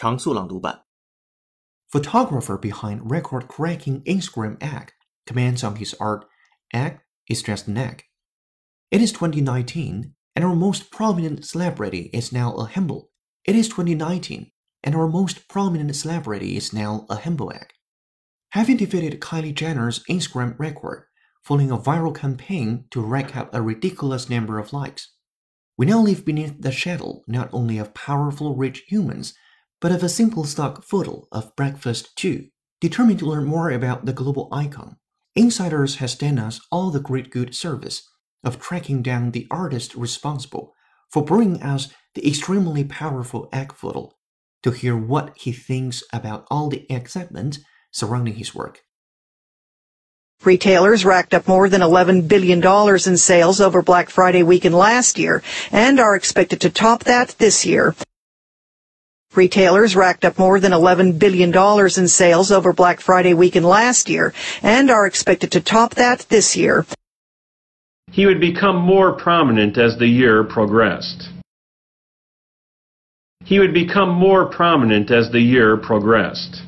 常速朗读版。 Photographer behind record-cracking Instagram egg comments on his art, egg is just an egg. It is 2019, and our most prominent celebrity is now a humble. It is 2019, and our most prominent celebrity is now a humble egg. Having defeated Kylie Jenner's Instagram record, following a viral campaign to rack up a ridiculous number of likes. We now live beneath the shadow not only of powerful rich humans, but of a simple stock photo of breakfast too. Determined to learn more about the global icon, Insiders has done us all the great good service of tracking down the artist responsible for bringing us the extremely powerful egg photo to hear what he thinks about all the excitement surrounding his work. Retailers racked up more than $11 billion in sales over Black Friday weekend last year and are expected to top that this year. Retailers racked up more than $11 billion in sales over Black Friday weekend last year and are expected to top that this year. He would become more prominent as the year progressed. He would become more prominent as the year progressed.